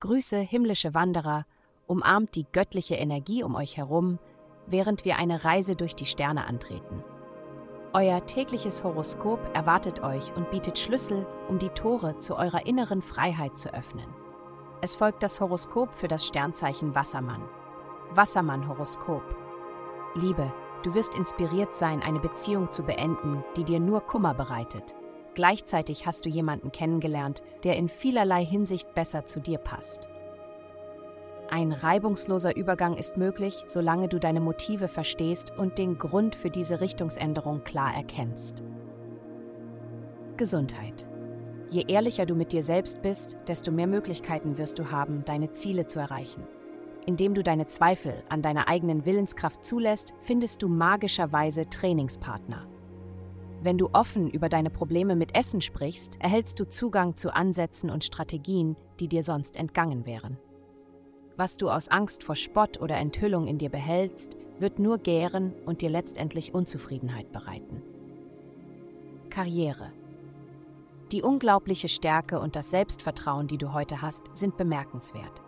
Grüße, himmlische Wanderer, umarmt die göttliche Energie um euch herum, während wir eine Reise durch die Sterne antreten. Euer tägliches Horoskop erwartet euch und bietet Schlüssel, um die Tore zu eurer inneren Freiheit zu öffnen. Es folgt das Horoskop für das Sternzeichen Wassermann. Wassermann-Horoskop. Liebe, du wirst inspiriert sein, eine Beziehung zu beenden, die dir nur Kummer bereitet. Gleichzeitig hast du jemanden kennengelernt, der in vielerlei Hinsicht besser zu dir passt. Ein reibungsloser Übergang ist möglich, solange du deine Motive verstehst und den Grund für diese Richtungsänderung klar erkennst. Gesundheit. Je ehrlicher du mit dir selbst bist, desto mehr Möglichkeiten wirst du haben, deine Ziele zu erreichen. Indem du deine Zweifel an deiner eigenen Willenskraft zulässt, findest du magischerweise Trainingspartner. Wenn du offen über deine Probleme mit Essen sprichst, erhältst du Zugang zu Ansätzen und Strategien, die dir sonst entgangen wären. Was du aus Angst vor Spott oder Enthüllung in dir behältst, wird nur gären und dir letztendlich Unzufriedenheit bereiten. Karriere. Die unglaubliche Stärke und das Selbstvertrauen, die du heute hast, sind bemerkenswert.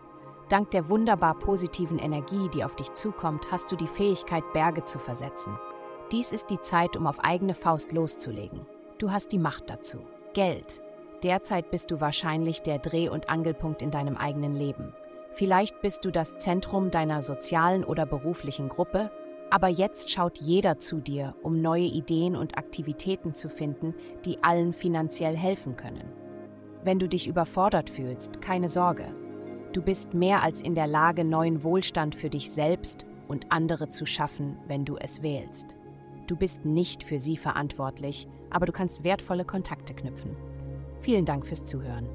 Dank der wunderbar positiven Energie, die auf dich zukommt, hast du die Fähigkeit, Berge zu versetzen – dies ist die Zeit, um auf eigene Faust loszulegen. Du hast die Macht dazu. Geld. Derzeit bist du wahrscheinlich der Dreh- und Angelpunkt in deinem eigenen Leben. Vielleicht bist du das Zentrum deiner sozialen oder beruflichen Gruppe, aber jetzt schaut jeder zu dir, um neue Ideen und Aktivitäten zu finden, die allen finanziell helfen können. Wenn du dich überfordert fühlst, keine Sorge. Du bist mehr als in der Lage, neuen Wohlstand für dich selbst und andere zu schaffen, wenn du es wählst. Du bist nicht für sie verantwortlich, aber du kannst wertvolle Kontakte knüpfen. Vielen Dank fürs Zuhören.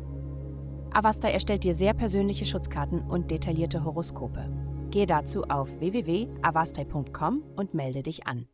Avasta erstellt dir sehr persönliche Schutzkarten und detaillierte Horoskope. Gehe dazu auf www.avastai.com und melde dich an.